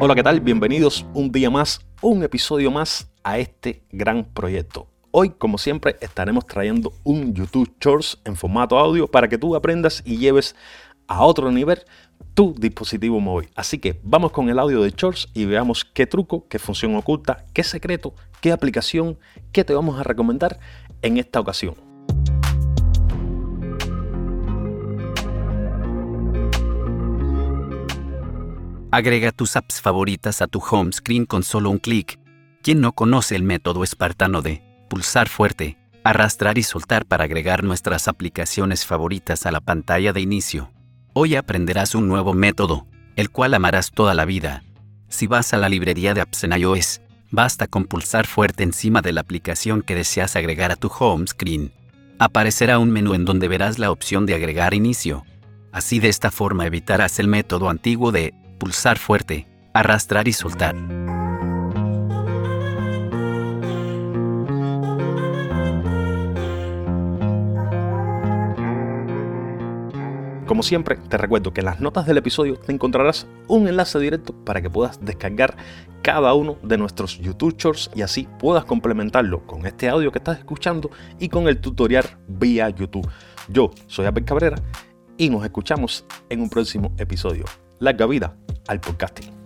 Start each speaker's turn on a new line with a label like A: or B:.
A: Hola, ¿qué tal? Bienvenidos un día más, un episodio más a este gran proyecto. Hoy, como siempre, estaremos trayendo un YouTube Shorts en formato audio para que tú aprendas y lleves a otro nivel tu dispositivo móvil. Así que vamos con el audio de Shorts y veamos qué truco, qué función oculta, qué secreto, qué aplicación, qué te vamos a recomendar en esta ocasión.
B: Agrega tus apps favoritas a tu home screen con solo un clic. ¿Quién no conoce el método espartano de pulsar fuerte, arrastrar y soltar para agregar nuestras aplicaciones favoritas a la pantalla de inicio? Hoy aprenderás un nuevo método, el cual amarás toda la vida. Si vas a la librería de apps en iOS, basta con pulsar fuerte encima de la aplicación que deseas agregar a tu home screen. Aparecerá un menú en donde verás la opción de agregar inicio. Así de esta forma evitarás el método antiguo de pulsar fuerte, arrastrar y soltar.
A: Como siempre, te recuerdo que en las notas del episodio te encontrarás un enlace directo para que puedas descargar cada uno de nuestros YouTube Shorts y así puedas complementarlo con este audio que estás escuchando y con el tutorial vía YouTube. Yo soy Abel Cabrera y nos escuchamos en un próximo episodio. Larga vida al podcasting.